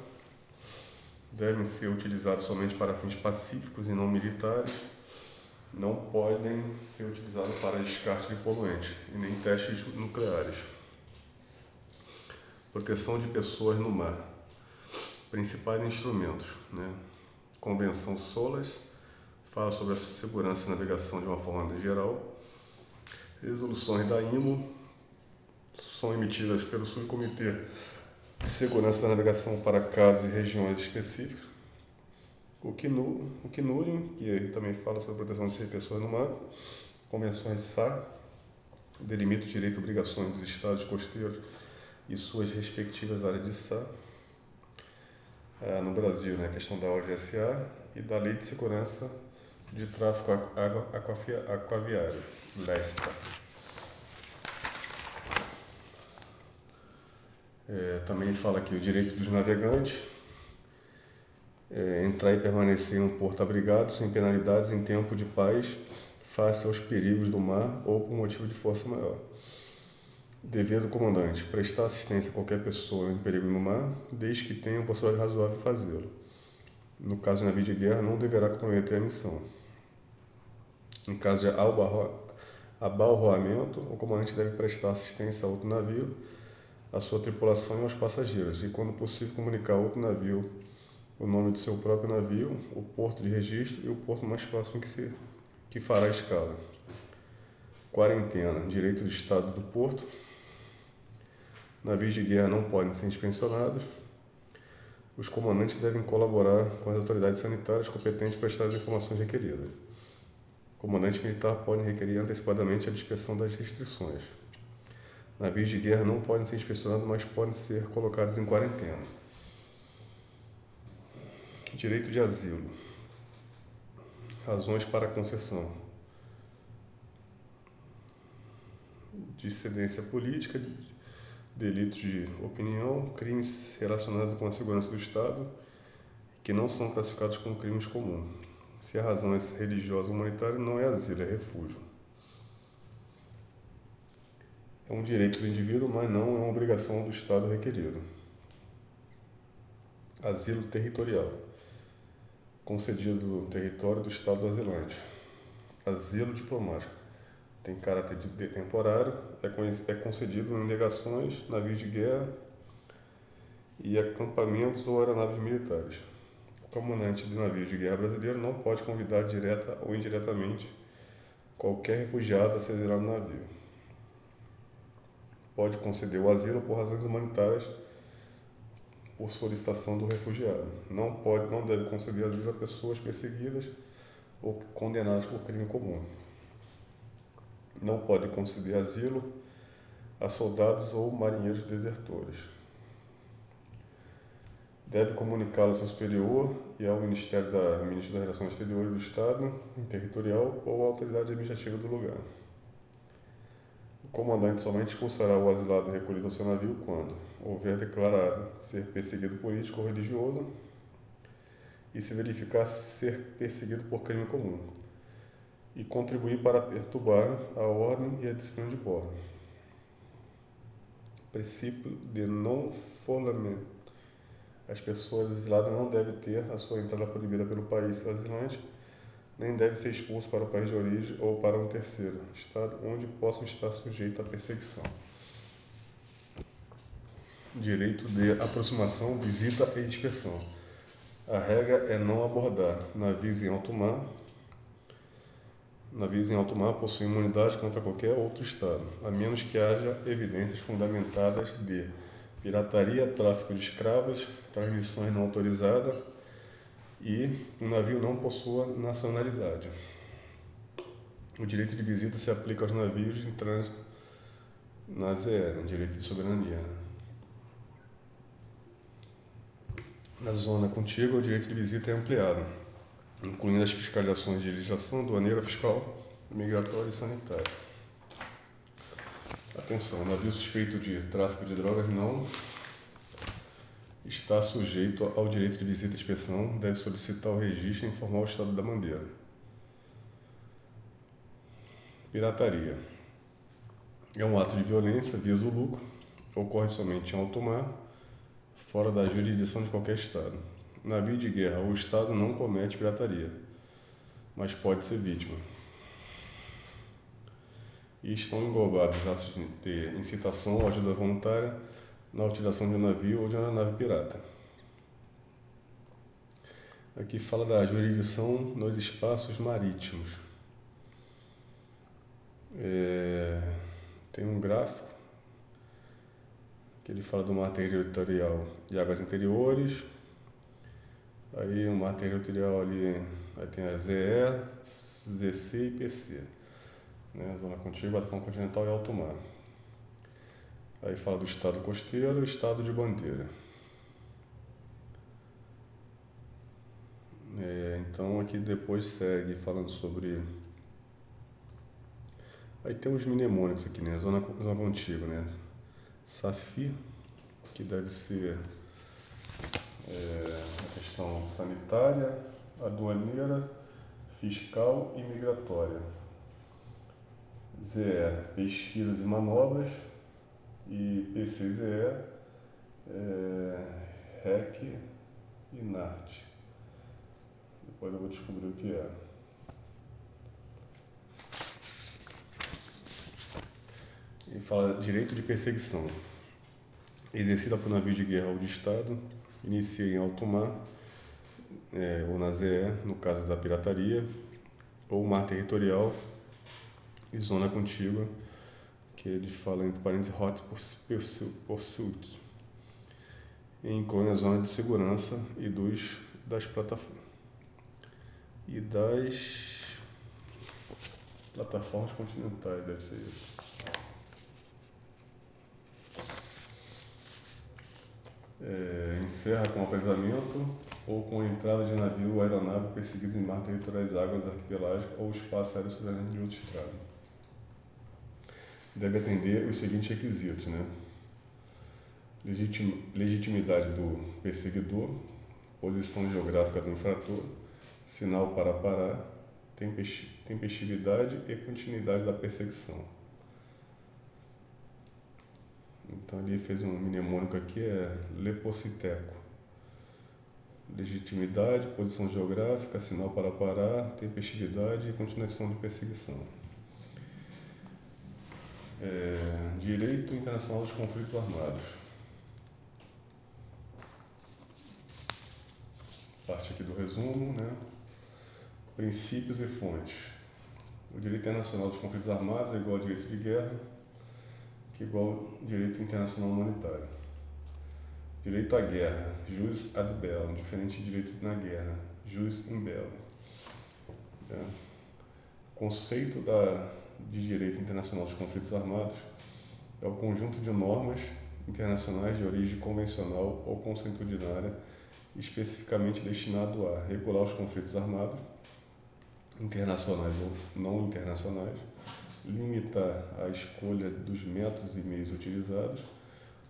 devem ser utilizados somente para fins pacíficos e não militares, não podem ser utilizados para descarte de poluentes e nem testes nucleares. Proteção de pessoas no mar. Principais instrumentos. Né? Convenção SOLAS fala sobre a segurança e navegação de uma forma geral. Resoluções da IMO são emitidas pelo Subcomitê de Segurança da Navegação para casos e regiões específicos. O CNUR, o CNURIum, que também fala sobre a proteção de pessoas no mar. Convenções de SAR, delimita o direito e obrigações dos estados costeiros e suas respectivas áreas de SAR. Ah, no Brasil, né, a questão da OGSA e da Lei de Segurança de Tráfico Aquaviário, LESTA. É, também fala aqui o direito dos navegantes, é, entrar e permanecer em um porto abrigado sem penalidades em tempo de paz, face aos perigos do mar ou por motivo de força maior. Dever do comandante: prestar assistência a qualquer pessoa em perigo no mar, desde que tenha possibilidade razoável de fazê-lo. No caso de navio de guerra, não deverá comprometer a missão. Em caso de abalroamento, o comandante deve prestar assistência a outro navio à sua tripulação e aos passageiros, e, quando possível, comunicar a outro navio o nome do seu próprio navio, o porto de registro e o porto mais próximo que, se, que fará a escala. Quarentena, direito do estado do porto. Navios de guerra não podem ser inspecionados. Os comandantes devem colaborar com as autoridades sanitárias competentes para prestar as informações requeridas. O comandante militar pode requerer antecipadamente a dispersão das restrições. Navios de guerra não podem ser inspecionados, mas podem ser colocados em quarentena. Direito de asilo. Razões para concessão. Dissidência política, delitos de opinião, crimes relacionados com a segurança do Estado, que não são classificados como crimes comuns. Se a razão é religiosa ou humanitária, não é asilo, é refúgio é um direito do indivíduo, mas não é uma obrigação do Estado requerido. Asilo territorial, concedido no território do Estado asilante. Asilo diplomático, tem caráter de temporário, é, é concedido em negações, navios de guerra e acampamentos ou aeronaves militares. O comandante de navio de guerra brasileiro não pode convidar direta ou indiretamente qualquer refugiado a exilar no navio pode conceder o asilo por razões humanitárias por solicitação do refugiado. Não pode, não deve conceder asilo a pessoas perseguidas ou condenadas por crime comum. Não pode conceder asilo a soldados ou marinheiros desertores. Deve comunicá-lo ao seu superior e ao Ministério da, Ministro das Relações Exteriores do Estado, territorial ou à autoridade administrativa do lugar comandante somente expulsará o asilado recolhido ao seu navio quando houver declarado ser perseguido político ou religioso e se verificar ser perseguido por crime comum e contribuir para perturbar a ordem e a disciplina de bordo. Princípio de não folamento. As pessoas exiladas não devem ter a sua entrada proibida pelo país asilante nem deve ser expulso para o país de origem ou para um terceiro estado onde possam estar sujeitos à perseguição. Direito de aproximação, visita e inspeção. A regra é não abordar navios em alto mar. Navios em alto mar possuem imunidade contra qualquer outro estado, a menos que haja evidências fundamentadas de pirataria, tráfico de escravos, transmissões não autorizadas e o navio não possua nacionalidade. O direito de visita se aplica aos navios em trânsito na no direito de soberania. Na zona contígua, o direito de visita é ampliado, incluindo as fiscalizações de legislação aduaneira, fiscal, migratória e sanitária. Atenção, navio suspeito de tráfico de drogas não está sujeito ao direito de visita e inspeção, deve solicitar o registro e informar o estado da bandeira. Pirataria. É um ato de violência, visa o lucro, ocorre somente em alto mar, fora da jurisdição de qualquer estado. Navio de guerra. O Estado não comete pirataria, mas pode ser vítima. E estão englobados atos de incitação ou ajuda voluntária na utilização de um navio ou de uma nave pirata. Aqui fala da jurisdição nos espaços marítimos. É, tem um gráfico que ele fala do mar territorial de águas interiores. Aí o mar territorial ali, aí tem a ZE, ZC e PC. Né? Zona contígua, plataforma continental e alto mar. Aí fala do estado costeiro e estado de bandeira. É, então aqui depois segue falando sobre. Aí tem os mnemônicos aqui, né? Zona, zona contigo, né? Safir, que deve ser é, a questão sanitária, aduaneira, fiscal e migratória. ZE, pesquisas e manobras. E PCZE, é, REC e NART. Depois eu vou descobrir o que é. E fala direito de perseguição. Exercida por navio de guerra ou de Estado, inicia em alto mar, é, ou na ZE, no caso da pirataria, ou mar territorial e zona contígua, que ele fala entre parênteses hot pursuit, inclui a zona de segurança e dos das plataformas e das plataformas continentais, deve ser isso. É, encerra com apresamento ou com entrada de navio ou aeronave perseguido em mar territoriais, águas arquipelágicas ou espaço aéreo soberano de outro estado. Deve atender os seguintes requisitos, né? Legitim, legitimidade do perseguidor, posição geográfica do infrator, sinal para parar, tempestividade e continuidade da perseguição. Então ele fez um mnemônico aqui, é lepositeco. Legitimidade, posição geográfica, sinal para parar, tempestividade e continuação de perseguição. É, direito Internacional dos Conflitos Armados. Parte aqui do resumo, né? Princípios e fontes. O direito internacional dos conflitos armados é igual ao direito de guerra, que igual direito internacional humanitário. Direito à guerra, jus ad bellum, diferente de direito na guerra, jus in bellum. É. Conceito da, de direito internacional dos conflitos armados é o conjunto de normas internacionais de origem convencional ou consuetudinária especificamente destinado a regular os conflitos armados internacionais ou não internacionais, limitar a escolha dos métodos e meios utilizados,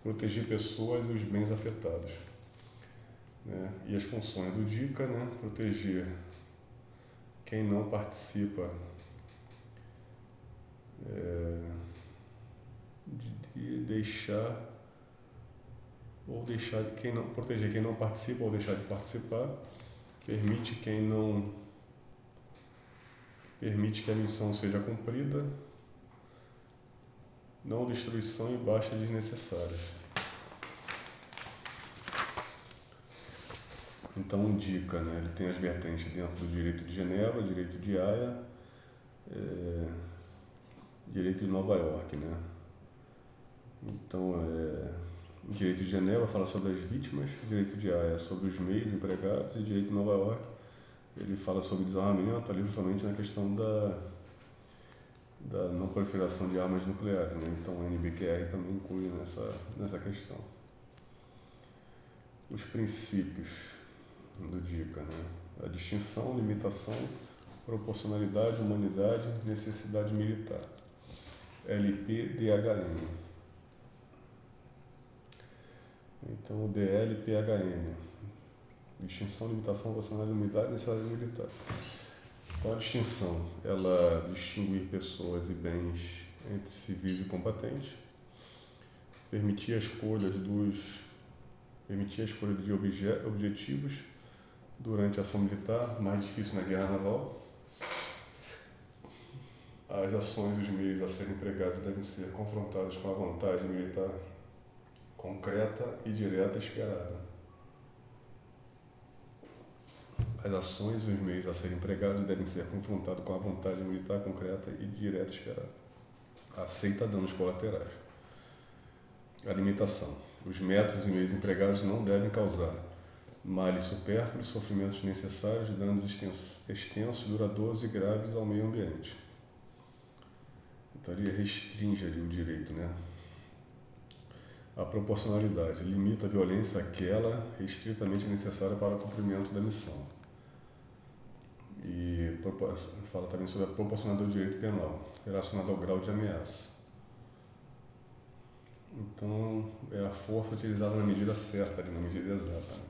proteger pessoas e os bens afetados. Né? E as funções do DICA, né? proteger quem não participa é, de deixar ou deixar quem não proteger quem não participa ou deixar de participar, permite quem não permite que a missão seja cumprida, não destruição e baixa desnecessárias. Então, dica, né? ele tem as vertentes dentro do direito de Genebra, direito de Haia, é, direito de Nova York. Né? Então, é, direito de Genebra fala sobre as vítimas, direito de Haia sobre os meios empregados e direito de Nova York ele fala sobre desarmamento ali justamente na questão da, da não proliferação de armas nucleares. Né? Então o NBQR também inclui nessa, nessa questão. Os princípios do DICA, né? a distinção, limitação, proporcionalidade, humanidade, necessidade militar. LPDHN. Então o DLPHN Distinção, limitação, vocacional, unidade, necessidade militar. Então, a distinção, ela distinguir pessoas e bens entre civis e combatentes, permitir a escolha dos permitir a escolha de obje, objetivos durante a ação militar, mais difícil na guerra naval. As ações e os meios a serem empregados devem ser confrontados com a vantagem militar concreta e direta esperada. As ações e os meios a serem empregados devem ser confrontados com a vantagem militar concreta e direta esperada. Aceita danos colaterais. A limitação. Os métodos e meios empregados não devem causar males supérfluos, sofrimentos necessários, danos extensos, extensos, duradouros e graves ao meio ambiente. Então ele restringe ali o direito, né? A proporcionalidade limita a violência àquela restritamente necessária para o cumprimento da missão. E fala também sobre a proporcionalidade do direito penal, relacionado ao grau de ameaça. Então, é a força utilizada na medida certa, na medida exata. Né?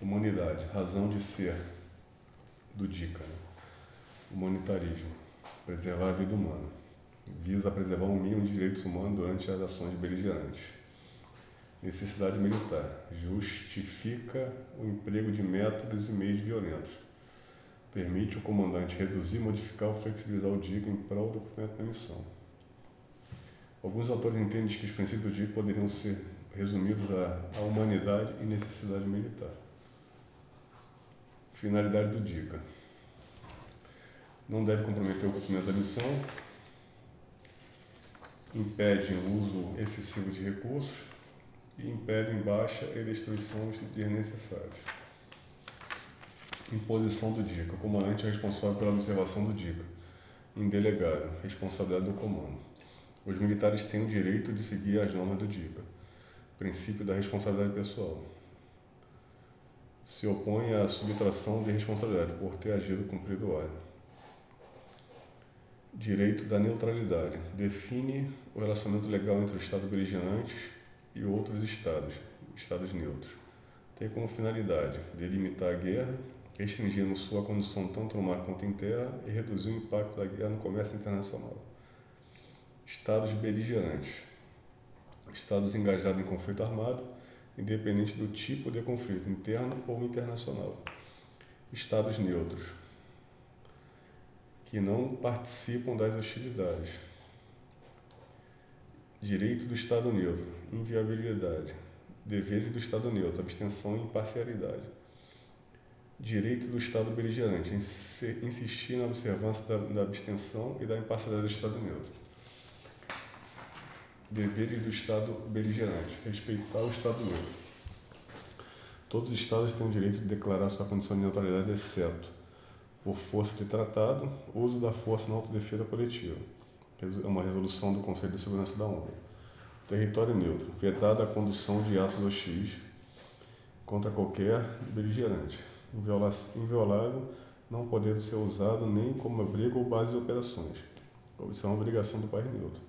Humanidade, razão de ser do DICA. Né? Humanitarismo, preservar a vida humana. Visa preservar o mínimo de direitos humanos durante as ações beligerantes. Necessidade militar, justifica o emprego de métodos e meios violentos. Permite o comandante reduzir, modificar ou flexibilizar o DICA em prol do cumprimento da missão. Alguns autores entendem que os princípios do DICA poderiam ser resumidos à humanidade e necessidade militar. Finalidade do DICA. Não deve comprometer o cumprimento da missão, impede o uso excessivo de recursos e impede baixa e destruição desnecessárias. Imposição do DICA. O comandante é responsável pela observação do DICA. Indelegável. Responsabilidade do comando. Os militares têm o direito de seguir as normas do DICA. Princípio da responsabilidade pessoal se opõe à subtração de responsabilidade por ter agido cumprido ordem. Direito da neutralidade. Define o relacionamento legal entre o Estado beligerante e outros Estados, Estados neutros. Tem como finalidade delimitar a guerra, restringindo sua condição tanto no mar quanto em terra e reduzir o impacto da guerra no comércio internacional. Estados beligerantes. Estados engajados em conflito armado, independente do tipo de conflito, interno ou internacional. Estados neutros, que não participam das hostilidades. Direito do Estado neutro, inviabilidade. Deveres do Estado neutro, abstenção e imparcialidade. Direito do Estado beligerante, insistir na observância da, da abstenção e da imparcialidade do Estado neutro deveres do Estado beligerante, respeitar o Estado neutro. Todos os Estados têm o direito de declarar sua condição de neutralidade, exceto por força de tratado, uso da força na autodefesa coletiva. É uma resolução do Conselho de Segurança da ONU. Território neutro. Vedada a condução de atos hostis contra qualquer beligerante. Inviolável, não podendo ser usado nem como abrigo ou base de operações. Isso é uma obrigação do país neutro.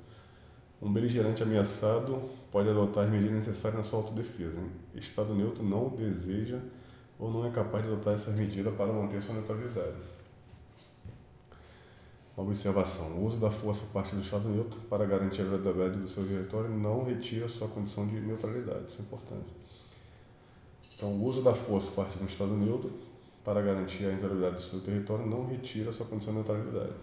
Um beligerante ameaçado pode adotar as medidas necessárias na sua autodefesa. Estado neutro não deseja ou não é capaz de adotar essas medidas para manter sua neutralidade. Uma observação. O uso da força a partir do Estado neutro para garantir a verdade do seu território não retira sua condição de neutralidade. Isso é importante. Então, o uso da força a partir do Estado neutro para garantir a inviolabilidade do seu território não retira sua condição de neutralidade.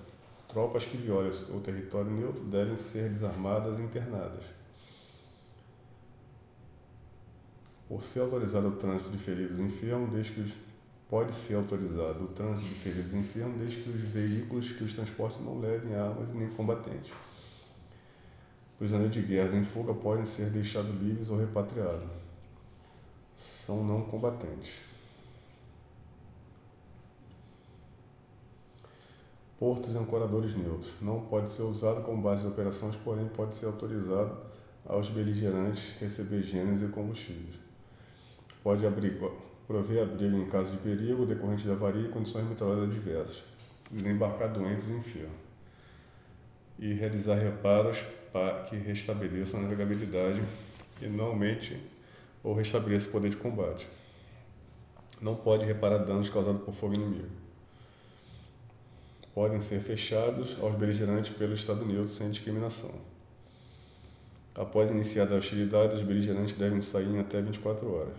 Tropas que violem o território neutro devem ser desarmadas e internadas. Por ser autorizado o trânsito de feridos enfermos, desde que os, pode ser autorizado o trânsito de feridos enfermos, desde que os veículos que os transportem não levem armas nem combatentes. Prisioneiros de guerra em fuga podem ser deixados livres ou repatriados. São não combatentes. portos e ancoradores neutros. Não pode ser usado como base de operações, porém pode ser autorizado aos beligerantes receber gêneros e combustíveis. Pode abrigo, prover abrigo em caso de perigo decorrente de avaria e condições meteorológicas adversas. Desembarcar doentes em enfermos. E realizar reparos para que restabeleçam a navegabilidade e não aumente ou restabeleça o poder de combate. Não pode reparar danos causados por fogo inimigo podem ser fechados aos beligerantes pelo Estado neutro sem discriminação. Após iniciada a hostilidade, os beligerantes devem sair em até 24 horas.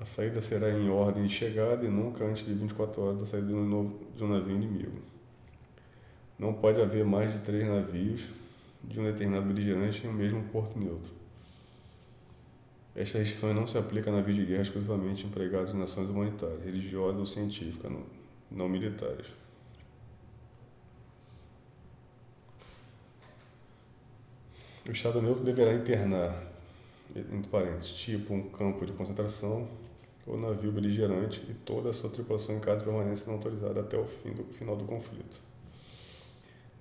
A saída será em ordem de chegada e nunca antes de 24 horas da saída de um navio inimigo. Não pode haver mais de três navios de um determinado beligerante em um mesmo porto neutro. Esta restrição não se aplica a navios de guerra exclusivamente empregados em nações humanitárias, religiosas ou científicas, não militares. O Estado neutro deverá internar, entre parênteses, tipo um campo de concentração ou navio beligerante e toda a sua tripulação em caso de permanência não autorizada até o fim do final do conflito.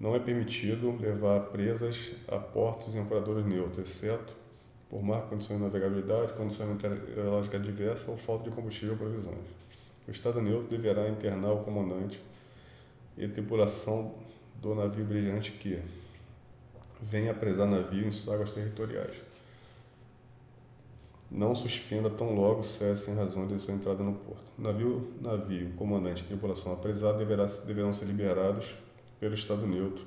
Não é permitido levar presas a portos e ancoradores neutros, exceto por má condições de navegabilidade, condições meteorológicas adversas ou falta de combustível ou provisões. O Estado neutro deverá internar o comandante e tripulação do navio beligerante que venha presar navio em suas águas territoriais. Não suspenda tão logo cesse em razão de sua entrada no porto. Navio, navio, comandante e tripulação apresado deverá, deverão ser liberados pelo Estado neutro,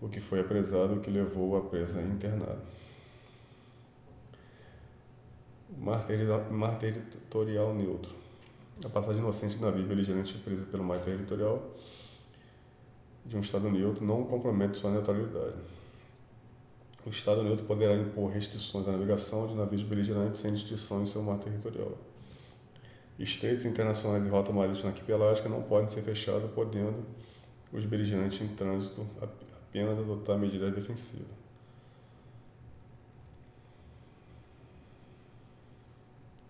o que foi apresado, o que levou a presa internada. Mar, territorial neutro. A passagem inocente de navio beligerante presa pelo mar territorial de um Estado neutro não compromete sua neutralidade. O Estado neutro poderá impor restrições à navegação de navios beligerantes sem distinção em seu mar territorial. Estreitos internacionais e rota marítima arquipelágica não podem ser fechados, podendo os beligerantes em trânsito apenas adotar medidas defensivas.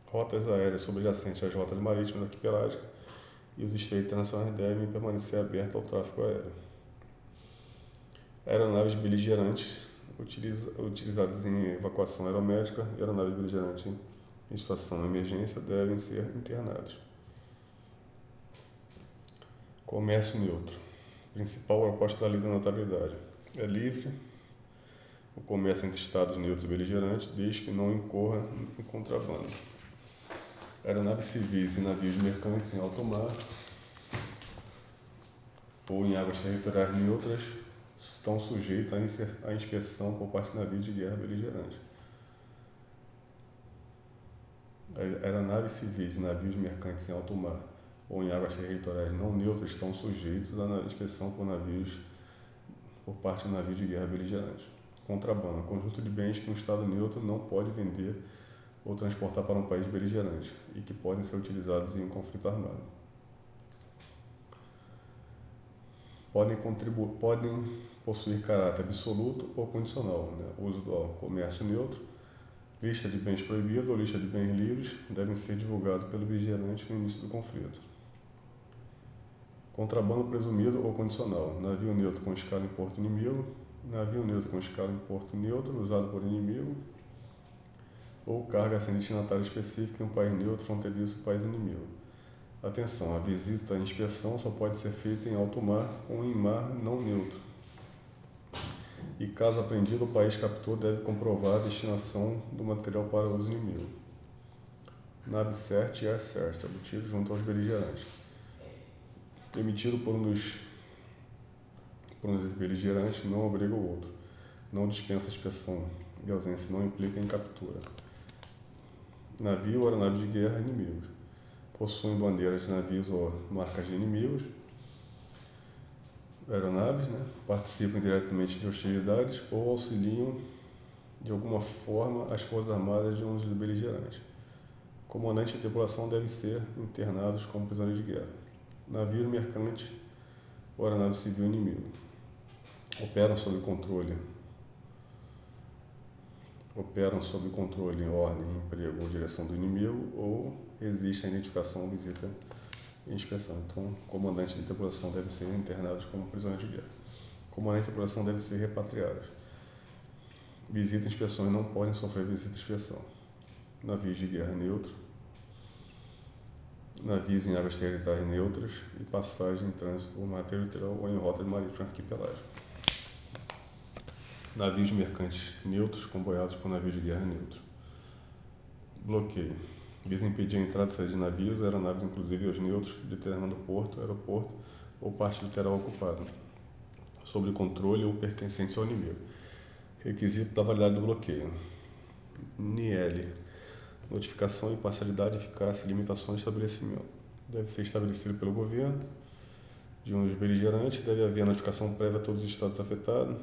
Rotas aéreas subjacentes às rotas marítimas arquipelágicas e os estreitos internacionais devem permanecer abertos ao tráfego aéreo. Aeronaves beligerantes utiliza, utilizadas em evacuação aeromédica e aeronaves beligerantes em situação de emergência devem ser internados. Comércio neutro. Principal proposta da lei da neutralidade. É livre o comércio entre Estados neutros e beligerantes, desde que não incorra em contrabando. Aeronaves civis e navios mercantes em alto mar ou em águas territoriais neutras estão sujeitos à inspeção por parte de navios de guerra beligerantes. Aeronaves civis e navios mercantes em alto mar ou em águas territoriais não neutras estão sujeitos à inspeção por navios por parte de navios de guerra beligerantes. Contrabando, conjunto de bens que um Estado neutro não pode vender ou transportar para um país beligerante e que podem ser utilizados em um conflito armado. Podem, podem possuir caráter absoluto ou condicional, né? uso do comércio neutro, lista de bens proibidos ou lista de bens livres devem ser divulgados pelo vigilante no início do conflito. Contrabando presumido ou condicional, navio neutro com escala em porto inimigo, navio neutro com escala em porto neutro usado por inimigo, ou carga sem destinatário específico em um país neutro fronteiriço país inimigo. Atenção, a visita à inspeção só pode ser feita em alto mar ou em mar não neutro e, caso apreendido, o país captor deve comprovar a destinação do material para uso inimigo. Nave CERT e AirCERT, obtido junto aos beligerantes. Emitido por um dos, por um dos beligerantes não obriga o outro. Não dispensa a inspeção e ausência não implica em captura. Navio ou aeronave de guerra inimigos. Possuem bandeiras de navios ou marcas de inimigos aeronaves, né, participam diretamente de hostilidades ou auxiliam de alguma forma as Forças Armadas de um dos beligerantes. Comandante e tripulação devem ser internados como prisioneiros de guerra. Navio mercante ou aeronave civil inimigo. Operam sob controle. Operam sob controle, ordem, emprego ou direção do inimigo ou existe a identificação visita inspeção. Então, comandante de tripulação devem ser internados como prisioneiros de guerra. Comandante de tripulação devem ser repatriados. Visita e inspeções não podem sofrer visita e inspeção. Navios de guerra neutro. Navios em águas territoriais neutras e passagem em trânsito ou mar territorial ou em rota de marítima arquipelágica. Navios mercantes neutros comboiados por navios de guerra neutros. Bloqueio visa impedir a entrada e saída de navios, aeronaves, inclusive os neutros, de determinado porto, aeroporto ou parte literal ocupada, sob controle ou pertencente ao inimigo. Requisito da validade do bloqueio. NIL. Notificação, imparcialidade, eficácia, limitações estabelecimento. Deve ser estabelecido pelo governo de um dos beligerantes, deve haver notificação prévia a todos os estados afetados,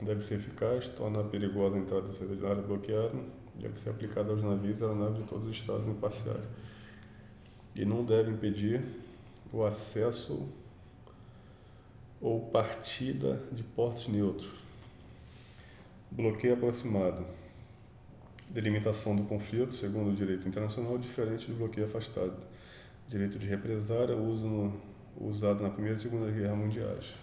deve ser eficaz, torna perigosa a entrada e saída de área bloqueada, deve ser aplicada aos navios e aeronaves de todos os estados imparciais. E não deve impedir o acesso ou partida de portos neutros. Bloqueio aproximado. Delimitação do conflito, segundo o direito internacional, diferente do bloqueio afastado. Direito de represária, uso no, usado na Primeira e Segunda Guerra Mundiais.